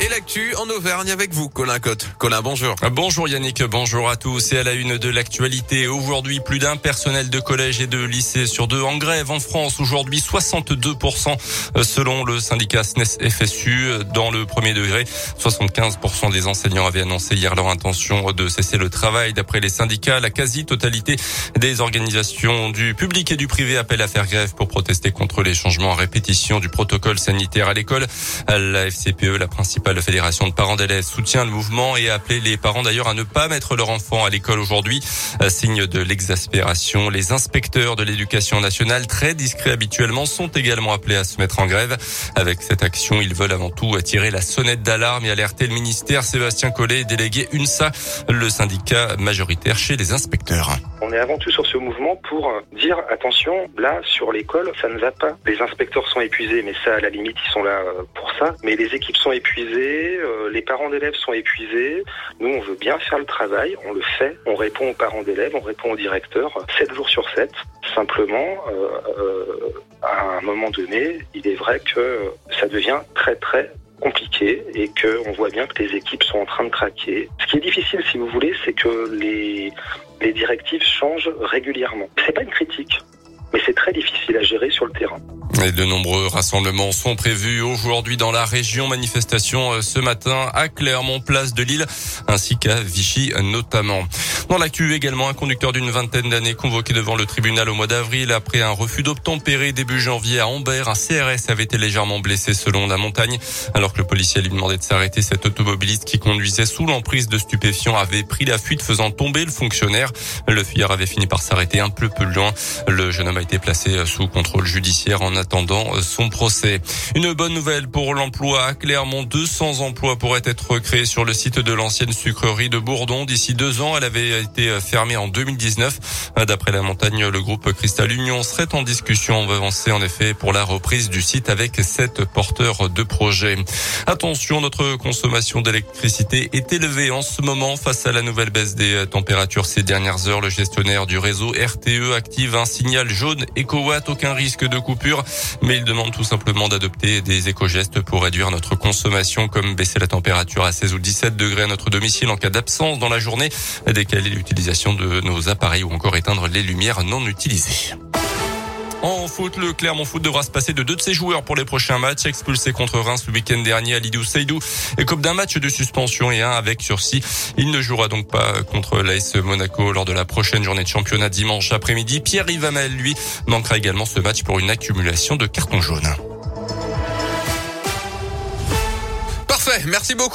Et l'actu en Auvergne avec vous, Colin Cotte. Colin, bonjour. Bonjour Yannick, bonjour à tous. Et à la une de l'actualité, aujourd'hui, plus d'un personnel de collège et de lycée sur deux en grève en France. Aujourd'hui, 62% selon le syndicat SNES FSU. Dans le premier degré, 75% des enseignants avaient annoncé hier leur intention de cesser le travail. D'après les syndicats, la quasi-totalité des organisations du public et du privé appellent à faire grève pour protester contre les changements à répétition du protocole sanitaire à l'école. La FCPE, la principale la fédération de parents d'élèves soutient le mouvement et a appelé les parents d'ailleurs à ne pas mettre leur enfant à l'école aujourd'hui. Signe de l'exaspération. Les inspecteurs de l'éducation nationale, très discrets habituellement, sont également appelés à se mettre en grève. Avec cette action, ils veulent avant tout tirer la sonnette d'alarme et alerter le ministère. Sébastien Collet, délégué UNSA, le syndicat majoritaire chez les inspecteurs. On est avant tout sur ce mouvement pour dire attention, là sur l'école, ça ne va pas. Les inspecteurs sont épuisés, mais ça à la limite ils sont là pour ça. Mais les équipes sont épuisées euh, les parents d'élèves sont épuisés. Nous, on veut bien faire le travail, on le fait, on répond aux parents d'élèves, on répond aux directeurs, 7 jours sur 7. Simplement, euh, euh, à un moment donné, il est vrai que ça devient très très compliqué et que on voit bien que les équipes sont en train de craquer. Ce qui est difficile, si vous voulez, c'est que les, les directives changent régulièrement. C'est pas une critique, mais c'est très difficile à gérer. Et de nombreux rassemblements sont prévus aujourd'hui dans la région. Manifestation euh, ce matin à Clermont, place de Lille, ainsi qu'à Vichy notamment. Dans l'actu également, un conducteur d'une vingtaine d'années convoqué devant le tribunal au mois d'avril après un refus d'obtempérer début janvier à Ambert. Un CRS avait été légèrement blessé selon la montagne. Alors que le policier lui demandait de s'arrêter, cet automobiliste qui conduisait sous l'emprise de stupéfiants avait pris la fuite faisant tomber le fonctionnaire. Le fuyard avait fini par s'arrêter un peu plus loin. Le jeune homme a été placé sous contrôle judiciaire en attendant son procès. Une bonne nouvelle pour l'emploi à Clermont. 200 emplois pourraient être créés sur le site de l'ancienne sucrerie de Bourdon. D'ici deux ans, elle avait été fermée en 2019. D'après la montagne, le groupe Cristal Union serait en discussion avancée en effet pour la reprise du site avec sept porteurs de projets. Attention, notre consommation d'électricité est élevée en ce moment face à la nouvelle baisse des températures ces dernières heures. Le gestionnaire du réseau RTE active un signal jaune EcoWatt, aucun risque de coupure, mais il demande tout simplement d'adopter des éco-gestes pour réduire notre consommation, comme baisser la température à 16 ou 17 degrés à notre domicile en cas d'absence dans la journée, décaler l'utilisation de nos appareils ou encore éteindre les lumières non utilisées. Le Clermont Foot devra se passer de deux de ses joueurs pour les prochains matchs. Expulsé contre Reims le week-end dernier, Alidou Seydou et coupe d'un match de suspension et un avec sursis. Il ne jouera donc pas contre l'AS Monaco lors de la prochaine journée de championnat dimanche après-midi. Pierre Yvamel, lui, manquera également ce match pour une accumulation de cartons jaunes. Parfait, merci beaucoup.